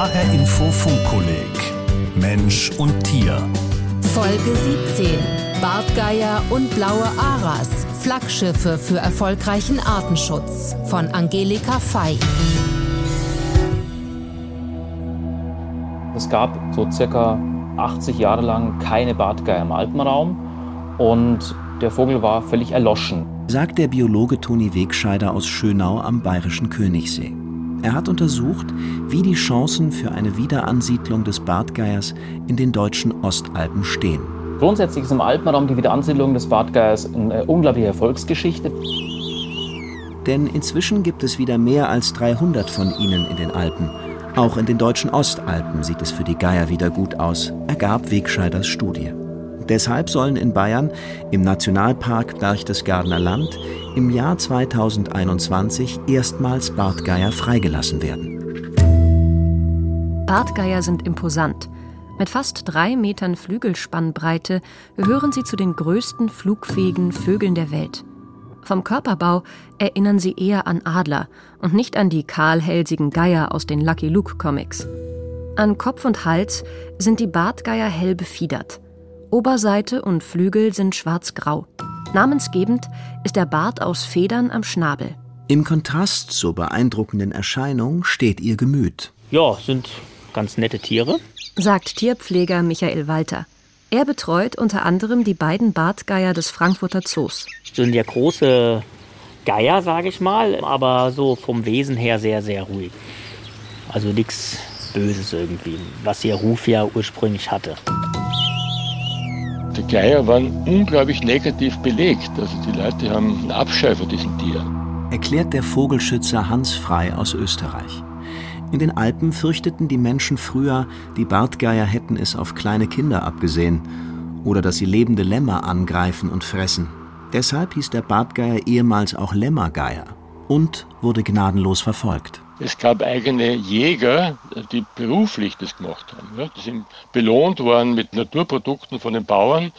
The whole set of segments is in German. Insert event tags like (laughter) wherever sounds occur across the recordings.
HR Info Funkkolleg Mensch und Tier. Folge 17. Bartgeier und blaue Aras. Flaggschiffe für erfolgreichen Artenschutz von Angelika Fey. Es gab so circa 80 Jahre lang keine Bartgeier im Alpenraum und der Vogel war völlig erloschen. Sagt der Biologe Toni Wegscheider aus Schönau am bayerischen Königssee. Er hat untersucht, wie die Chancen für eine Wiederansiedlung des Bartgeiers in den deutschen Ostalpen stehen. Grundsätzlich ist im Alpenraum die Wiederansiedlung des Bartgeiers eine unglaubliche Erfolgsgeschichte. Denn inzwischen gibt es wieder mehr als 300 von ihnen in den Alpen. Auch in den deutschen Ostalpen sieht es für die Geier wieder gut aus, ergab Wegscheiders Studie. Deshalb sollen in Bayern im Nationalpark Berchtesgadener Land im Jahr 2021 erstmals Bartgeier freigelassen werden. Bartgeier sind imposant. Mit fast drei Metern Flügelspannbreite gehören sie zu den größten flugfähigen Vögeln der Welt. Vom Körperbau erinnern sie eher an Adler und nicht an die kahlhälsigen Geier aus den Lucky Luke Comics. An Kopf und Hals sind die Bartgeier hell befiedert. Oberseite und Flügel sind schwarz-grau. Namensgebend ist der Bart aus Federn am Schnabel. Im Kontrast zur beeindruckenden Erscheinung steht ihr Gemüt. Ja, sind ganz nette Tiere. Sagt Tierpfleger Michael Walter. Er betreut unter anderem die beiden Bartgeier des Frankfurter Zoos. Das sind ja große Geier, sage ich mal, aber so vom Wesen her sehr, sehr ruhig. Also nichts Böses irgendwie, was ihr Ruf ja ursprünglich hatte. Die Geier waren unglaublich negativ belegt. Also die Leute haben einen Abscheu vor diesen Tieren. Erklärt der Vogelschützer Hans Frei aus Österreich. In den Alpen fürchteten die Menschen früher, die Bartgeier hätten es auf kleine Kinder abgesehen oder dass sie lebende Lämmer angreifen und fressen. Deshalb hieß der Bartgeier ehemals auch Lämmergeier und wurde gnadenlos verfolgt. Es gab eigene Jäger, die beruflich das gemacht haben. Die sind belohnt worden mit Naturprodukten von den Bauern.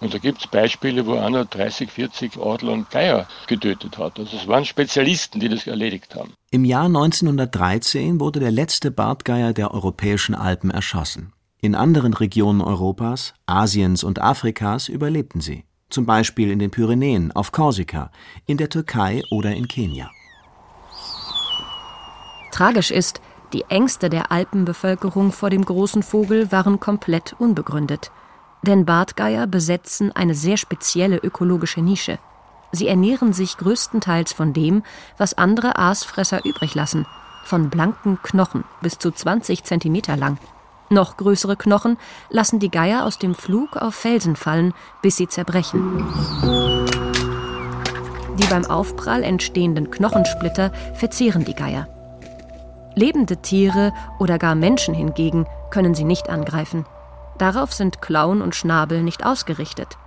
Und da gibt es Beispiele, wo einer 30, 40 Adler und Geier getötet hat. Also es waren Spezialisten, die das erledigt haben. Im Jahr 1913 wurde der letzte Bartgeier der europäischen Alpen erschossen. In anderen Regionen Europas, Asiens und Afrikas überlebten sie. Zum Beispiel in den Pyrenäen, auf Korsika, in der Türkei oder in Kenia. Tragisch ist, die Ängste der Alpenbevölkerung vor dem großen Vogel waren komplett unbegründet. Denn Bartgeier besetzen eine sehr spezielle ökologische Nische. Sie ernähren sich größtenteils von dem, was andere Aasfresser übrig lassen, von blanken Knochen bis zu 20 Zentimeter lang. Noch größere Knochen lassen die Geier aus dem Flug auf Felsen fallen, bis sie zerbrechen. Die beim Aufprall entstehenden Knochensplitter verzehren die Geier. Lebende Tiere oder gar Menschen hingegen können sie nicht angreifen. Darauf sind Klauen und Schnabel nicht ausgerichtet.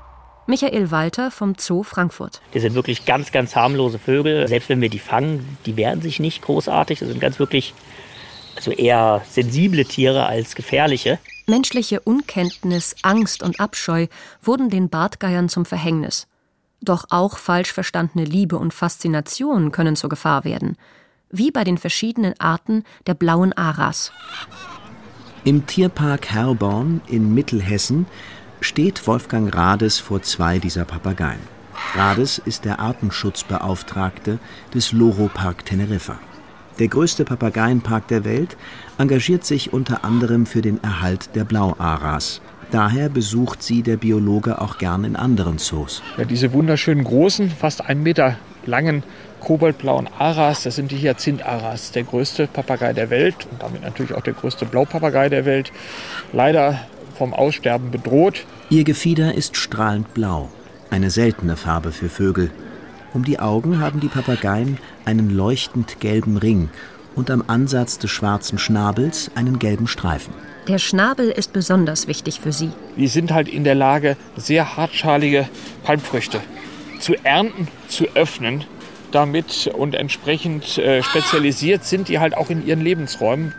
Michael Walter vom Zoo Frankfurt. Die sind wirklich ganz, ganz harmlose Vögel. Selbst wenn wir die fangen, die wehren sich nicht großartig. Das sind ganz wirklich also eher sensible Tiere als gefährliche. Menschliche Unkenntnis, Angst und Abscheu wurden den Bartgeiern zum Verhängnis. Doch auch falsch verstandene Liebe und Faszination können zur Gefahr werden wie bei den verschiedenen Arten der blauen Aras. Im Tierpark Herborn in Mittelhessen steht Wolfgang Rades vor zwei dieser Papageien. Rades ist der Artenschutzbeauftragte des Loro Park Teneriffa. Der größte Papageienpark der Welt engagiert sich unter anderem für den Erhalt der Blauaras. Daher besucht sie der Biologe auch gern in anderen Zoos. Ja, diese wunderschönen großen, fast einen Meter langen kobaltblauen Aras, das sind die Hyazinth-Aras, der größte Papagei der Welt und damit natürlich auch der größte Blaupapagei der Welt. Leider vom Aussterben bedroht. Ihr Gefieder ist strahlend blau, eine seltene Farbe für Vögel. Um die Augen haben die Papageien einen leuchtend gelben Ring und am Ansatz des schwarzen Schnabels einen gelben Streifen. Der Schnabel ist besonders wichtig für sie. Die sind halt in der Lage, sehr hartschalige Palmfrüchte zu ernten, zu öffnen damit und entsprechend äh, spezialisiert sind die halt auch in ihren Lebensräumen.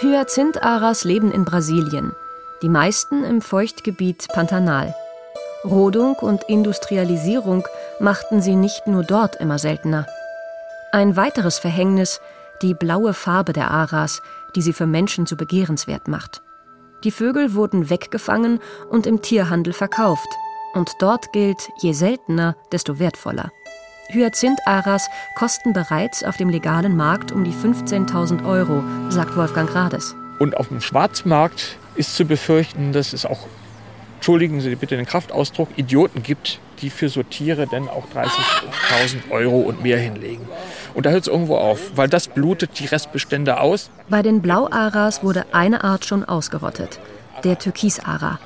Hyazintharas leben in Brasilien, die meisten im Feuchtgebiet Pantanal. Rodung und Industrialisierung machten sie nicht nur dort immer seltener. Ein weiteres Verhängnis, die blaue Farbe der Aras, die sie für Menschen zu begehrenswert macht. Die Vögel wurden weggefangen und im Tierhandel verkauft. Und dort gilt, je seltener, desto wertvoller. Hyazinth-Aras kosten bereits auf dem legalen Markt um die 15.000 Euro, sagt Wolfgang Rades. Und auf dem Schwarzmarkt ist zu befürchten, dass es auch, entschuldigen Sie bitte den Kraftausdruck, Idioten gibt, die für so Tiere dann auch 30.000 Euro und mehr hinlegen. Und da hört es irgendwo auf, weil das blutet die Restbestände aus. Bei den Blauaras wurde eine Art schon ausgerottet, der Türkisara.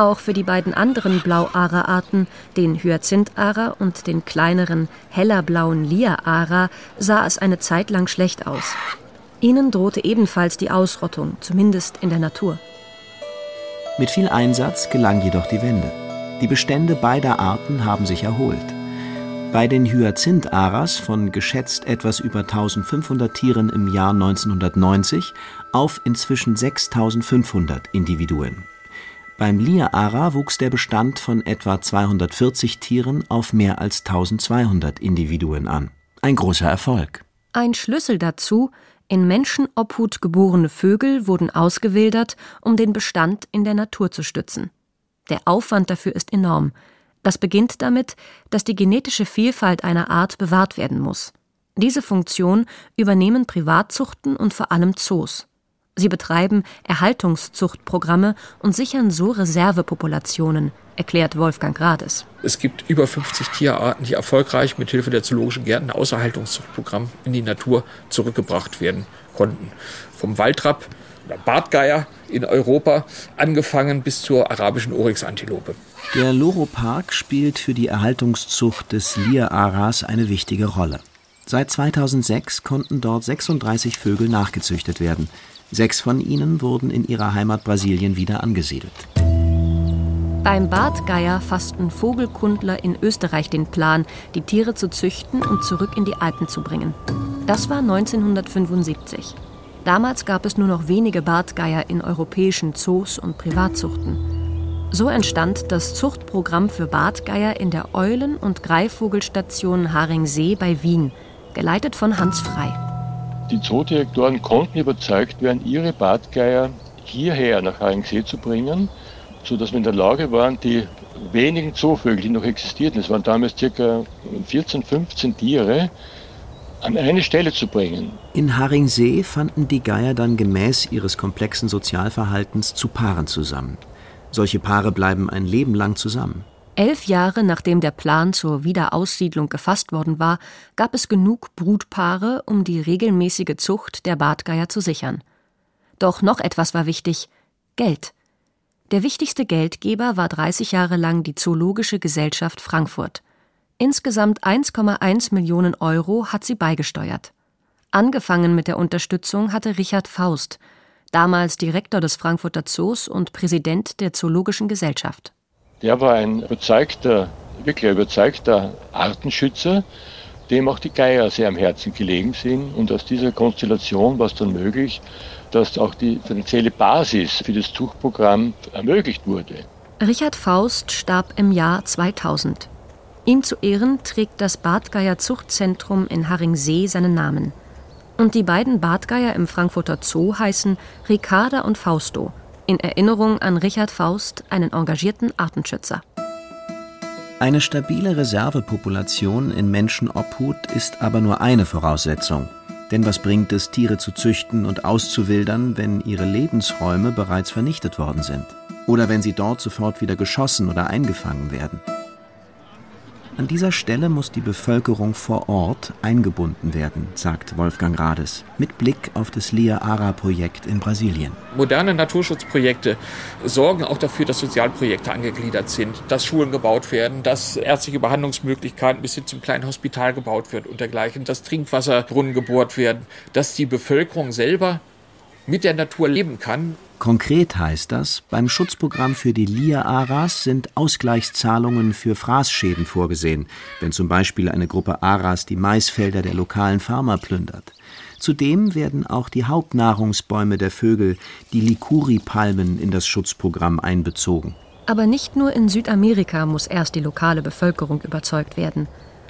Auch für die beiden anderen Blauara-Arten, den Hyazinthara und den kleineren, heller blauen Lia-Ara, sah es eine Zeit lang schlecht aus. Ihnen drohte ebenfalls die Ausrottung, zumindest in der Natur. Mit viel Einsatz gelang jedoch die Wende. Die Bestände beider Arten haben sich erholt. Bei den Hyazinth-Aras von geschätzt etwas über 1500 Tieren im Jahr 1990 auf inzwischen 6500 Individuen. Beim Lia-Ara wuchs der Bestand von etwa 240 Tieren auf mehr als 1200 Individuen an. Ein großer Erfolg. Ein Schlüssel dazu, in Menschenobhut geborene Vögel wurden ausgewildert, um den Bestand in der Natur zu stützen. Der Aufwand dafür ist enorm. Das beginnt damit, dass die genetische Vielfalt einer Art bewahrt werden muss. Diese Funktion übernehmen Privatzuchten und vor allem Zoos. Sie betreiben Erhaltungszuchtprogramme und sichern so Reservepopulationen, erklärt Wolfgang Grades. Es gibt über 50 Tierarten, die erfolgreich mit Hilfe der zoologischen Gärten aus Erhaltungszuchtprogrammen in die Natur zurückgebracht werden konnten. Vom Waldrapp oder Bartgeier in Europa, angefangen bis zur arabischen Oryx-Antilope. Der Loro-Park spielt für die Erhaltungszucht des Lia-Aras eine wichtige Rolle. Seit 2006 konnten dort 36 Vögel nachgezüchtet werden. Sechs von ihnen wurden in ihrer Heimat Brasilien wieder angesiedelt. Beim Bartgeier fassten Vogelkundler in Österreich den Plan, die Tiere zu züchten und zurück in die Alpen zu bringen. Das war 1975. Damals gab es nur noch wenige Bartgeier in europäischen Zoos und Privatzuchten. So entstand das Zuchtprogramm für Bartgeier in der Eulen- und Greifvogelstation Haringsee bei Wien, geleitet von Hans Frei. Die Zoodirektoren konnten überzeugt werden, ihre Bartgeier hierher nach Haringsee zu bringen, sodass wir in der Lage waren, die wenigen Zoovögel, die noch existierten, es waren damals ca. 14, 15 Tiere, an eine Stelle zu bringen. In Haringsee fanden die Geier dann gemäß ihres komplexen Sozialverhaltens zu Paaren zusammen. Solche Paare bleiben ein Leben lang zusammen. Elf Jahre nachdem der Plan zur Wiederaussiedlung gefasst worden war, gab es genug Brutpaare, um die regelmäßige Zucht der Bartgeier zu sichern. Doch noch etwas war wichtig: Geld. Der wichtigste Geldgeber war 30 Jahre lang die Zoologische Gesellschaft Frankfurt. Insgesamt 1,1 Millionen Euro hat sie beigesteuert. Angefangen mit der Unterstützung hatte Richard Faust, damals Direktor des Frankfurter Zoos und Präsident der Zoologischen Gesellschaft. Der war ein überzeugter, wirklich überzeugter Artenschützer, dem auch die Geier sehr am Herzen gelegen sind. Und aus dieser Konstellation war es dann möglich, dass auch die finanzielle Basis für das Zuchtprogramm ermöglicht wurde. Richard Faust starb im Jahr 2000. Ihm zu Ehren trägt das Bartgeier Zuchtzentrum in Haringsee seinen Namen. Und die beiden Bartgeier im Frankfurter Zoo heißen Ricarda und Fausto, in Erinnerung an Richard Faust, einen engagierten Artenschützer. Eine stabile Reservepopulation in Menschenobhut ist aber nur eine Voraussetzung. Denn was bringt es, Tiere zu züchten und auszuwildern, wenn ihre Lebensräume bereits vernichtet worden sind? Oder wenn sie dort sofort wieder geschossen oder eingefangen werden? An dieser Stelle muss die Bevölkerung vor Ort eingebunden werden, sagt Wolfgang Rades, mit Blick auf das Lia-Ara-Projekt in Brasilien. Moderne Naturschutzprojekte sorgen auch dafür, dass Sozialprojekte angegliedert sind, dass Schulen gebaut werden, dass ärztliche Behandlungsmöglichkeiten bis hin zum kleinen Hospital gebaut wird und dergleichen, dass Trinkwasserbrunnen gebohrt werden, dass die Bevölkerung selber mit der Natur leben kann Konkret heißt das, beim Schutzprogramm für die Lia-Aras sind Ausgleichszahlungen für Fraßschäden vorgesehen, wenn zum Beispiel eine Gruppe Aras die Maisfelder der lokalen Farmer plündert. Zudem werden auch die Hauptnahrungsbäume der Vögel, die Likuri-Palmen, in das Schutzprogramm einbezogen. Aber nicht nur in Südamerika muss erst die lokale Bevölkerung überzeugt werden.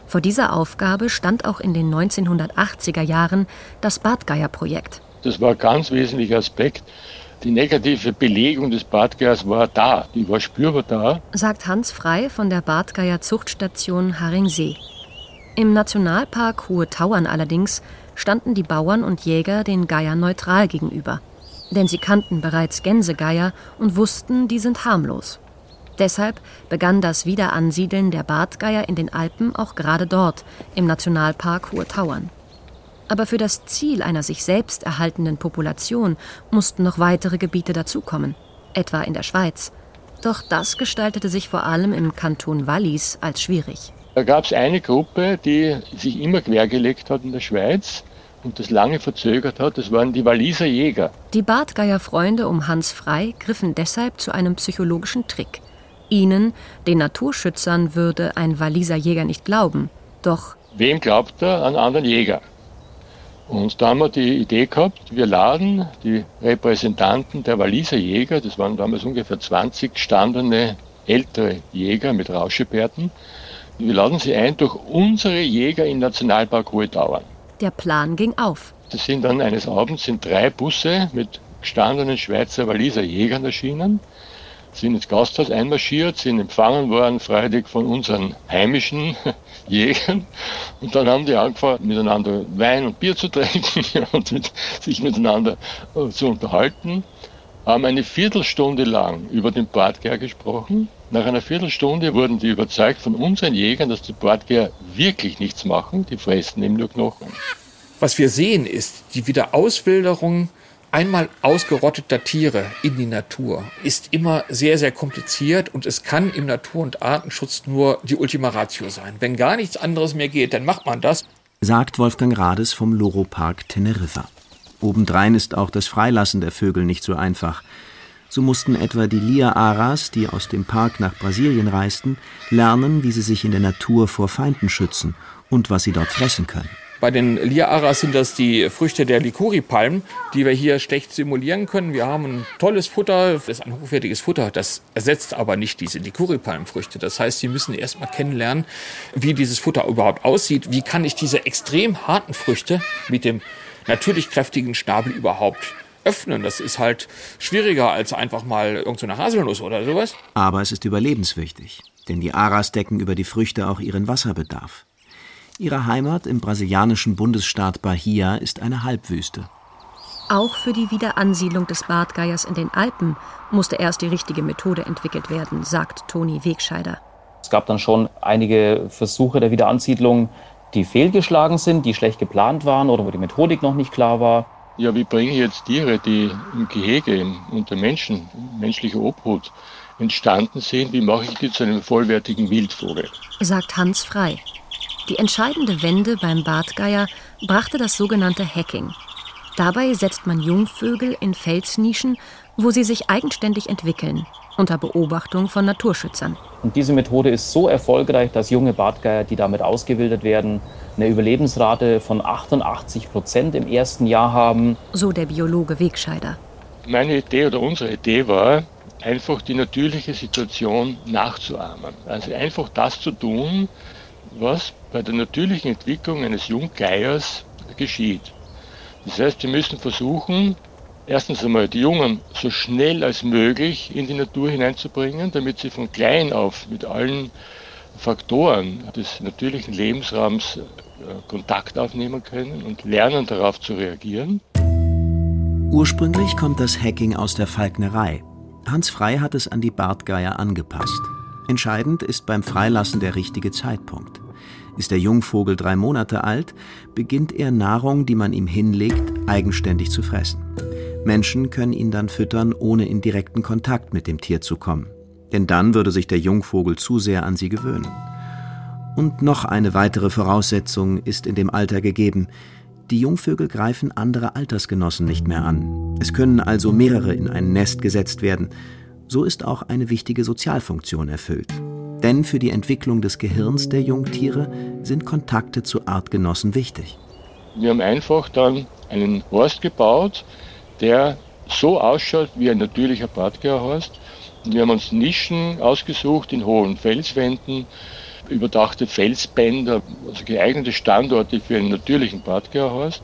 Vor dieser Aufgabe stand auch in den 1980er Jahren das Bartgeier-Projekt. Das war ein ganz wesentlicher Aspekt. Die negative Belegung des Bartgeiers war da, die war spürbar da. Sagt Hans Frei von der Bartgeier Zuchtstation Haringsee. Im Nationalpark Hohe Tauern allerdings standen die Bauern und Jäger den Geiern neutral gegenüber. Denn sie kannten bereits Gänsegeier und wussten, die sind harmlos. Deshalb begann das Wiederansiedeln der Bartgeier in den Alpen auch gerade dort, im Nationalpark Hohe Tauern. Aber für das Ziel einer sich selbst erhaltenden Population mussten noch weitere Gebiete dazukommen, etwa in der Schweiz. Doch das gestaltete sich vor allem im Kanton Wallis als schwierig. Da gab es eine Gruppe, die sich immer quergelegt hat in der Schweiz und das lange verzögert hat. Das waren die Walliser Jäger. Die Bartgeier-Freunde um Hans Frei griffen deshalb zu einem psychologischen Trick. Ihnen, den Naturschützern, würde ein Walliser Jäger nicht glauben. Doch. Wem glaubt er? An anderen Jäger. Und da haben wir die Idee gehabt, wir laden die Repräsentanten der Walliser Jäger, das waren damals ungefähr 20 gestandene ältere Jäger mit Rauschebärten, wir laden sie ein durch unsere Jäger im Nationalpark Hohe Tauern. Der Plan ging auf. Das sind dann eines Abends sind drei Busse mit gestandenen Schweizer Walliser Jägern erschienen, sind ins Gasthaus einmarschiert, sind empfangen worden, freudig von unseren heimischen (laughs) Jägern. Und dann haben die angefangen, miteinander Wein und Bier zu trinken (laughs) und mit, sich miteinander äh, zu unterhalten. Haben eine Viertelstunde lang über den Bartgär gesprochen nach einer Viertelstunde wurden die überzeugt von unseren Jägern, dass die Bartgänger wirklich nichts machen, die fressen eben nur Knochen. Was wir sehen, ist die Wiederauswilderung einmal ausgerotteter Tiere in die Natur ist immer sehr, sehr kompliziert und es kann im Natur- und Artenschutz nur die Ultima Ratio sein. Wenn gar nichts anderes mehr geht, dann macht man das. Sagt Wolfgang Rades vom Loro-Park Teneriffa. Obendrein ist auch das Freilassen der Vögel nicht so einfach. So mussten etwa die Lia-Aras, die aus dem Park nach Brasilien reisten, lernen, wie sie sich in der Natur vor Feinden schützen und was sie dort fressen können. Bei den Lia-Aras sind das die Früchte der Likuri-Palmen, die wir hier schlecht simulieren können. Wir haben ein tolles Futter, das ist ein hochwertiges Futter, das ersetzt aber nicht diese Likuri-Palmenfrüchte. Das heißt, Sie müssen erst mal kennenlernen, wie dieses Futter überhaupt aussieht. Wie kann ich diese extrem harten Früchte mit dem natürlich kräftigen Schnabel überhaupt öffnen. Das ist halt schwieriger als einfach mal irgendeine Haselnuss oder sowas. Aber es ist überlebenswichtig, denn die Aras decken über die Früchte auch ihren Wasserbedarf. Ihre Heimat im brasilianischen Bundesstaat Bahia ist eine Halbwüste. Auch für die Wiederansiedlung des Bartgeiers in den Alpen musste erst die richtige Methode entwickelt werden, sagt Toni Wegscheider. Es gab dann schon einige Versuche der Wiederansiedlung, die fehlgeschlagen sind, die schlecht geplant waren oder wo die Methodik noch nicht klar war ja, wie bringe ich jetzt Tiere, die im Gehege unter Menschen, menschlicher Obhut entstanden sind, wie mache ich die zu einem vollwertigen Wildvogel? Sagt Hans Frei. Die entscheidende Wende beim Bartgeier brachte das sogenannte Hacking. Dabei setzt man Jungvögel in Felsnischen, wo sie sich eigenständig entwickeln, unter Beobachtung von Naturschützern. Und diese Methode ist so erfolgreich, dass junge Bartgeier, die damit ausgebildet werden, eine Überlebensrate von 88 Prozent im ersten Jahr haben. So der Biologe Wegscheider. Meine Idee oder unsere Idee war, einfach die natürliche Situation nachzuahmen. Also einfach das zu tun, was bei der natürlichen Entwicklung eines Junggeiers geschieht. Das heißt, wir müssen versuchen, erstens einmal die Jungen so schnell als möglich in die Natur hineinzubringen, damit sie von klein auf mit allen Faktoren des natürlichen Lebensraums äh, Kontakt aufnehmen können und lernen darauf zu reagieren. Ursprünglich kommt das Hacking aus der Falknerei. Hans Frei hat es an die Bartgeier angepasst. Entscheidend ist beim Freilassen der richtige Zeitpunkt. Ist der Jungvogel drei Monate alt, beginnt er Nahrung, die man ihm hinlegt, eigenständig zu fressen. Menschen können ihn dann füttern, ohne in direkten Kontakt mit dem Tier zu kommen. Denn dann würde sich der Jungvogel zu sehr an sie gewöhnen. Und noch eine weitere Voraussetzung ist in dem Alter gegeben. Die Jungvögel greifen andere Altersgenossen nicht mehr an. Es können also mehrere in ein Nest gesetzt werden. So ist auch eine wichtige Sozialfunktion erfüllt. Denn für die Entwicklung des Gehirns der Jungtiere sind Kontakte zu Artgenossen wichtig. Wir haben einfach dann einen Horst gebaut, der so ausschaut wie ein natürlicher Bartgeierhorst. Wir haben uns Nischen ausgesucht in hohen Felswänden, überdachte Felsbänder, also geeignete Standorte für einen natürlichen Badgeierhorst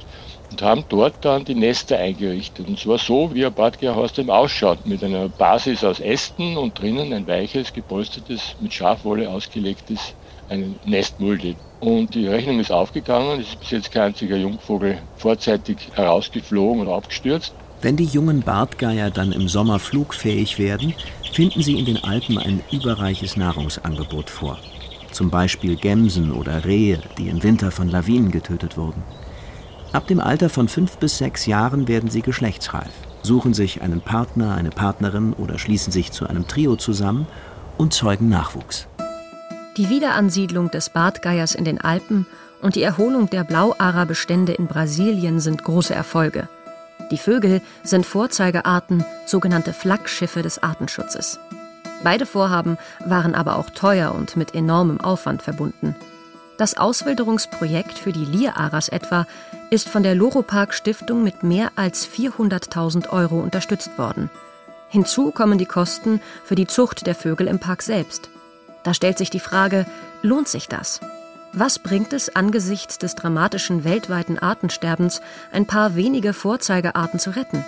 und haben dort dann die Nester eingerichtet. Und zwar so, wie ein Badgeierhorst eben ausschaut, mit einer Basis aus Ästen und drinnen ein weiches, gepolstertes, mit Schafwolle ausgelegtes eine Nestmulde. Und die Rechnung ist aufgegangen, es ist bis jetzt kein einziger Jungvogel vorzeitig herausgeflogen oder abgestürzt. Wenn die jungen Bartgeier dann im Sommer flugfähig werden, finden sie in den Alpen ein überreiches Nahrungsangebot vor. Zum Beispiel Gämsen oder Rehe, die im Winter von Lawinen getötet wurden. Ab dem Alter von fünf bis sechs Jahren werden sie geschlechtsreif, suchen sich einen Partner, eine Partnerin oder schließen sich zu einem Trio zusammen und zeugen Nachwuchs. Die Wiederansiedlung des Bartgeiers in den Alpen und die Erholung der Blauara-Bestände in Brasilien sind große Erfolge. Die Vögel sind Vorzeigearten, sogenannte Flaggschiffe des Artenschutzes. Beide Vorhaben waren aber auch teuer und mit enormem Aufwand verbunden. Das Auswilderungsprojekt für die Lieraras etwa ist von der Loropark Stiftung mit mehr als 400.000 Euro unterstützt worden. Hinzu kommen die Kosten für die Zucht der Vögel im Park selbst. Da stellt sich die Frage, lohnt sich das? Was bringt es angesichts des dramatischen weltweiten Artensterbens, ein paar wenige Vorzeigearten zu retten?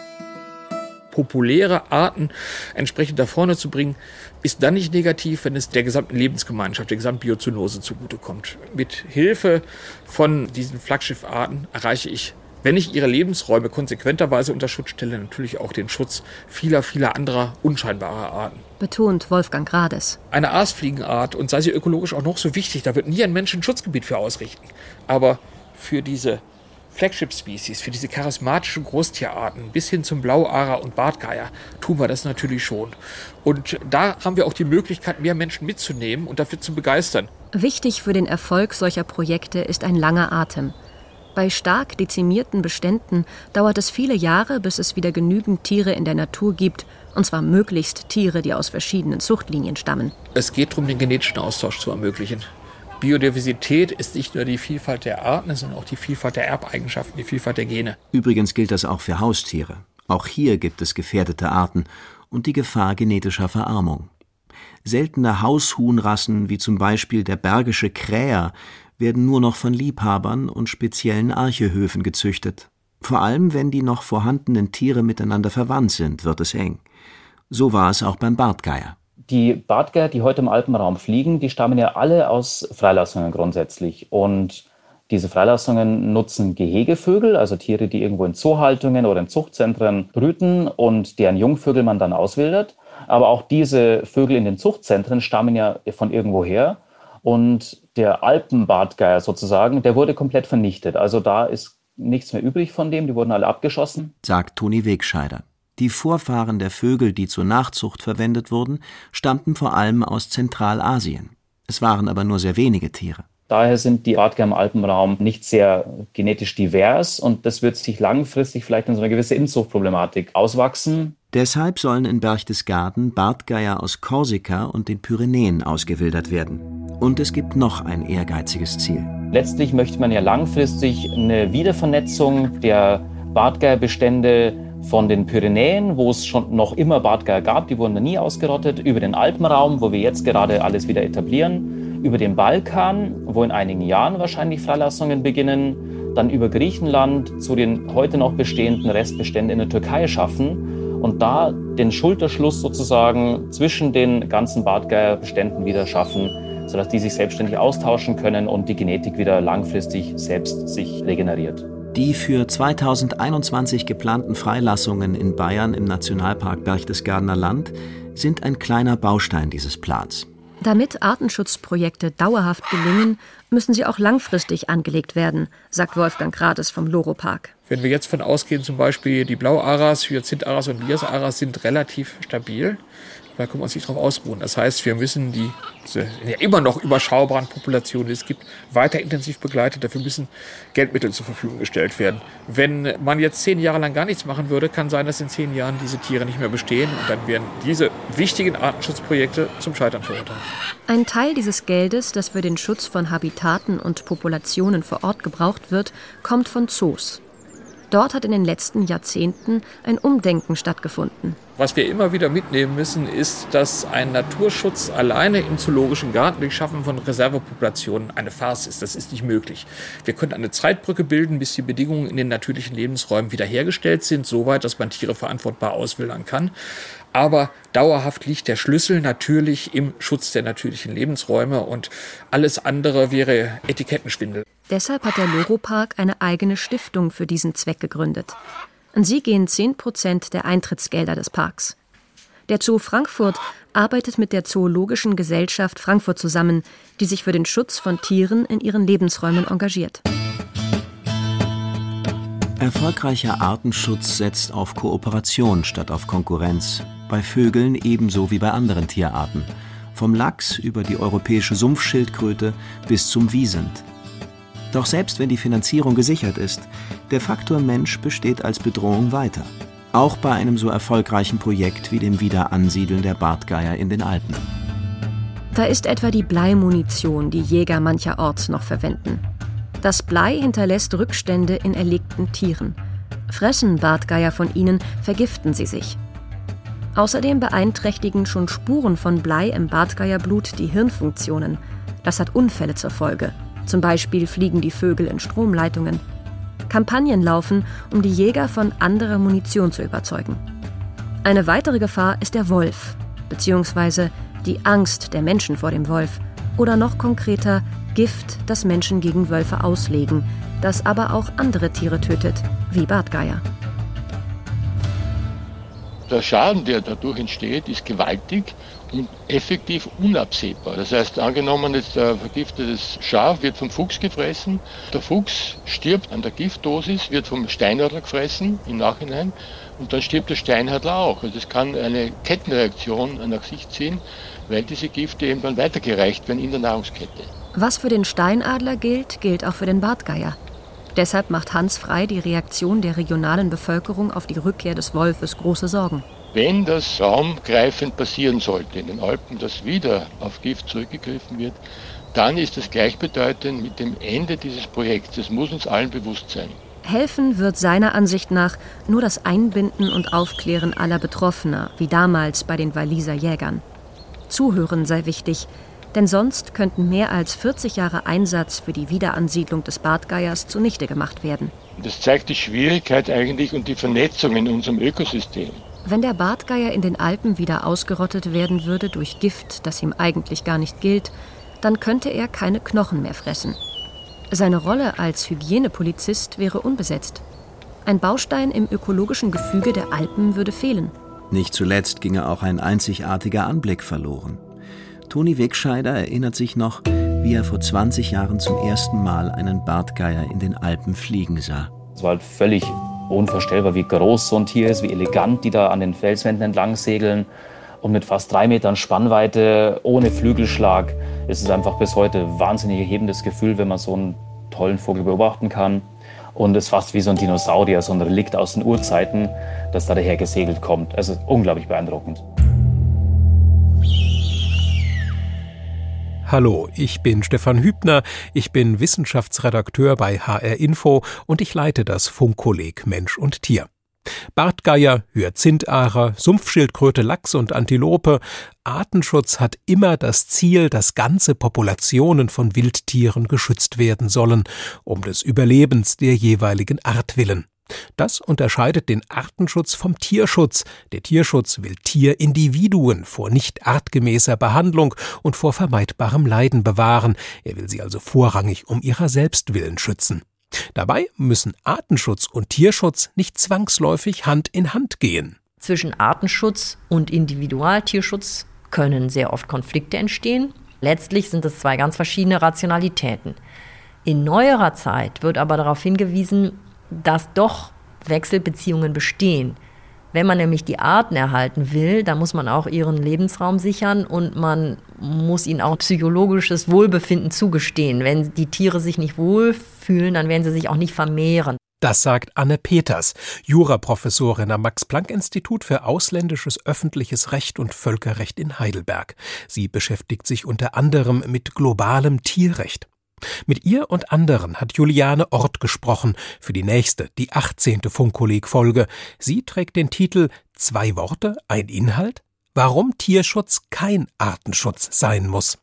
Populäre Arten entsprechend da vorne zu bringen, ist dann nicht negativ, wenn es der gesamten Lebensgemeinschaft, der gesamten Biozonose zugutekommt. Mit Hilfe von diesen Flaggschiffarten erreiche ich wenn ich ihre Lebensräume konsequenterweise unter Schutz stelle, natürlich auch den Schutz vieler, vieler anderer unscheinbarer Arten. Betont Wolfgang Grades. Eine Aasfliegenart, und sei sie ökologisch auch noch so wichtig, da wird nie ein Mensch ein Schutzgebiet für ausrichten. Aber für diese Flagship-Species, für diese charismatischen Großtierarten bis hin zum Blauarer und Bartgeier tun wir das natürlich schon. Und da haben wir auch die Möglichkeit, mehr Menschen mitzunehmen und dafür zu begeistern. Wichtig für den Erfolg solcher Projekte ist ein langer Atem. Bei stark dezimierten Beständen dauert es viele Jahre, bis es wieder genügend Tiere in der Natur gibt, und zwar möglichst Tiere, die aus verschiedenen Zuchtlinien stammen. Es geht darum, den genetischen Austausch zu ermöglichen. Biodiversität ist nicht nur die Vielfalt der Arten, sondern auch die Vielfalt der Erbeigenschaften, die Vielfalt der Gene. Übrigens gilt das auch für Haustiere. Auch hier gibt es gefährdete Arten und die Gefahr genetischer Verarmung. Seltene Haushuhnrassen wie zum Beispiel der Bergische Kräher werden nur noch von Liebhabern und speziellen Archehöfen gezüchtet. Vor allem, wenn die noch vorhandenen Tiere miteinander verwandt sind, wird es eng. So war es auch beim Bartgeier. Die Bartgeier, die heute im Alpenraum fliegen, die stammen ja alle aus Freilassungen grundsätzlich. Und diese Freilassungen nutzen Gehegevögel, also Tiere, die irgendwo in Zoohaltungen oder in Zuchtzentren brüten und deren Jungvögel man dann auswildert. Aber auch diese Vögel in den Zuchtzentren stammen ja von irgendwoher. Und der Alpenbartgeier sozusagen, der wurde komplett vernichtet. Also da ist nichts mehr übrig von dem, die wurden alle abgeschossen. Sagt Toni Wegscheider. Die Vorfahren der Vögel, die zur Nachzucht verwendet wurden, stammten vor allem aus Zentralasien. Es waren aber nur sehr wenige Tiere. Daher sind die Bartgeier im Alpenraum nicht sehr genetisch divers und das wird sich langfristig vielleicht in so eine gewisse Inzuchtproblematik auswachsen. Deshalb sollen in Berchtesgaden Bartgeier aus Korsika und den Pyrenäen ausgewildert werden. Und es gibt noch ein ehrgeiziges Ziel. Letztlich möchte man ja langfristig eine Wiedervernetzung der Bartgeierbestände von den Pyrenäen, wo es schon noch immer Bartgeier gab, die wurden da nie ausgerottet, über den Alpenraum, wo wir jetzt gerade alles wieder etablieren, über den Balkan, wo in einigen Jahren wahrscheinlich Freilassungen beginnen, dann über Griechenland zu den heute noch bestehenden Restbeständen in der Türkei schaffen. Und da den Schulterschluss sozusagen zwischen den ganzen Bartgeierbeständen wieder schaffen, sodass die sich selbstständig austauschen können und die Genetik wieder langfristig selbst sich regeneriert. Die für 2021 geplanten Freilassungen in Bayern im Nationalpark Berchtesgadener Land sind ein kleiner Baustein dieses Plans. Damit Artenschutzprojekte dauerhaft gelingen, müssen sie auch langfristig angelegt werden, sagt Wolfgang Grades vom Loro-Park. Wenn wir jetzt von ausgehen, zum Beispiel die Blau-Aras, Hyazinth-Aras und Lias-Aras sind relativ stabil, da können wir uns nicht drauf ausruhen. Das heißt, wir müssen die ja immer noch überschaubaren Populationen, die es gibt, weiter intensiv begleiten. Dafür müssen Geldmittel zur Verfügung gestellt werden. Wenn man jetzt zehn Jahre lang gar nichts machen würde, kann sein, dass in zehn Jahren diese Tiere nicht mehr bestehen und dann werden diese wichtigen Artenschutzprojekte zum Scheitern verurteilt. Ein Teil dieses Geldes, das für den Schutz von Habitaten und Populationen vor Ort gebraucht wird, kommt von Zoos. Dort hat in den letzten Jahrzehnten ein Umdenken stattgefunden. Was wir immer wieder mitnehmen müssen, ist, dass ein Naturschutz alleine im zoologischen Garten durch Schaffen von Reservepopulationen eine Farce ist. Das ist nicht möglich. Wir können eine Zeitbrücke bilden, bis die Bedingungen in den natürlichen Lebensräumen wiederhergestellt sind, soweit, dass man Tiere verantwortbar auswildern kann. Aber dauerhaft liegt der Schlüssel natürlich im Schutz der natürlichen Lebensräume und alles andere wäre Etikettenschwindel. Deshalb hat der Loro-Park eine eigene Stiftung für diesen Zweck gegründet. An sie gehen 10 Prozent der Eintrittsgelder des Parks. Der Zoo Frankfurt arbeitet mit der Zoologischen Gesellschaft Frankfurt zusammen, die sich für den Schutz von Tieren in ihren Lebensräumen engagiert. Erfolgreicher Artenschutz setzt auf Kooperation statt auf Konkurrenz, bei Vögeln ebenso wie bei anderen Tierarten, vom Lachs über die europäische Sumpfschildkröte bis zum Wiesent. Doch selbst wenn die Finanzierung gesichert ist, der Faktor Mensch besteht als Bedrohung weiter. Auch bei einem so erfolgreichen Projekt wie dem Wiederansiedeln der Bartgeier in den Alpen. Da ist etwa die Bleimunition, die Jäger mancherorts noch verwenden. Das Blei hinterlässt Rückstände in erlegten Tieren. Fressen Bartgeier von ihnen, vergiften sie sich. Außerdem beeinträchtigen schon Spuren von Blei im Bartgeierblut die Hirnfunktionen. Das hat Unfälle zur Folge. Zum Beispiel fliegen die Vögel in Stromleitungen. Kampagnen laufen, um die Jäger von anderer Munition zu überzeugen. Eine weitere Gefahr ist der Wolf, beziehungsweise die Angst der Menschen vor dem Wolf. Oder noch konkreter, Gift, das Menschen gegen Wölfe auslegen, das aber auch andere Tiere tötet, wie Bartgeier. Der Schaden, der dadurch entsteht, ist gewaltig effektiv unabsehbar. Das heißt, angenommen, jetzt ein vergiftetes Schaf wird vom Fuchs gefressen, der Fuchs stirbt an der Giftdosis, wird vom Steinadler gefressen im Nachhinein und dann stirbt der Steinadler auch. Also es kann eine Kettenreaktion nach sich ziehen, weil diese Gifte eben dann weitergereicht werden in der Nahrungskette. Was für den Steinadler gilt, gilt auch für den Bartgeier. Deshalb macht Hans Frei die Reaktion der regionalen Bevölkerung auf die Rückkehr des Wolfes große Sorgen. Wenn das raumgreifend passieren sollte in den Alpen, dass wieder auf Gift zurückgegriffen wird, dann ist das gleichbedeutend mit dem Ende dieses Projekts. Das muss uns allen bewusst sein. Helfen wird seiner Ansicht nach nur das Einbinden und Aufklären aller Betroffener, wie damals bei den Walliser Jägern. Zuhören sei wichtig, denn sonst könnten mehr als 40 Jahre Einsatz für die Wiederansiedlung des Bartgeiers zunichte gemacht werden. Das zeigt die Schwierigkeit eigentlich und die Vernetzung in unserem Ökosystem. Wenn der Bartgeier in den Alpen wieder ausgerottet werden würde durch Gift, das ihm eigentlich gar nicht gilt, dann könnte er keine Knochen mehr fressen. Seine Rolle als Hygienepolizist wäre unbesetzt. Ein Baustein im ökologischen Gefüge der Alpen würde fehlen. Nicht zuletzt ginge auch ein einzigartiger Anblick verloren. Toni Wegscheider erinnert sich noch, wie er vor 20 Jahren zum ersten Mal einen Bartgeier in den Alpen fliegen sah. Es war halt völlig unvorstellbar, wie groß so ein Tier ist, wie elegant die da an den Felswänden entlang segeln. Und mit fast drei Metern Spannweite, ohne Flügelschlag, ist es einfach bis heute ein wahnsinnig erhebendes Gefühl, wenn man so einen tollen Vogel beobachten kann. Und es ist fast wie so ein Dinosaurier, so ein Relikt aus den Urzeiten, das da daher gesegelt kommt. Also unglaublich beeindruckend. Hallo, ich bin Stefan Hübner, ich bin Wissenschaftsredakteur bei HR Info und ich leite das Funkkolleg Mensch und Tier. Bartgeier, Hyazintharer, Sumpfschildkröte, Lachs und Antilope. Artenschutz hat immer das Ziel, dass ganze Populationen von Wildtieren geschützt werden sollen, um des Überlebens der jeweiligen Art willen. Das unterscheidet den Artenschutz vom Tierschutz. Der Tierschutz will Tierindividuen vor nicht artgemäßer Behandlung und vor vermeidbarem Leiden bewahren. Er will sie also vorrangig um ihrer selbst willen schützen. Dabei müssen Artenschutz und Tierschutz nicht zwangsläufig Hand in Hand gehen. Zwischen Artenschutz und Individualtierschutz können sehr oft Konflikte entstehen. Letztlich sind es zwei ganz verschiedene Rationalitäten. In neuerer Zeit wird aber darauf hingewiesen, dass doch Wechselbeziehungen bestehen. Wenn man nämlich die Arten erhalten will, dann muss man auch ihren Lebensraum sichern und man muss ihnen auch psychologisches Wohlbefinden zugestehen. Wenn die Tiere sich nicht wohlfühlen, dann werden sie sich auch nicht vermehren. Das sagt Anne Peters, Juraprofessorin am Max-Planck-Institut für ausländisches öffentliches Recht und Völkerrecht in Heidelberg. Sie beschäftigt sich unter anderem mit globalem Tierrecht. Mit ihr und anderen hat Juliane Ort gesprochen für die nächste, die 18. Funkkolleg-Folge. Sie trägt den Titel Zwei Worte, ein Inhalt? Warum Tierschutz kein Artenschutz sein muss.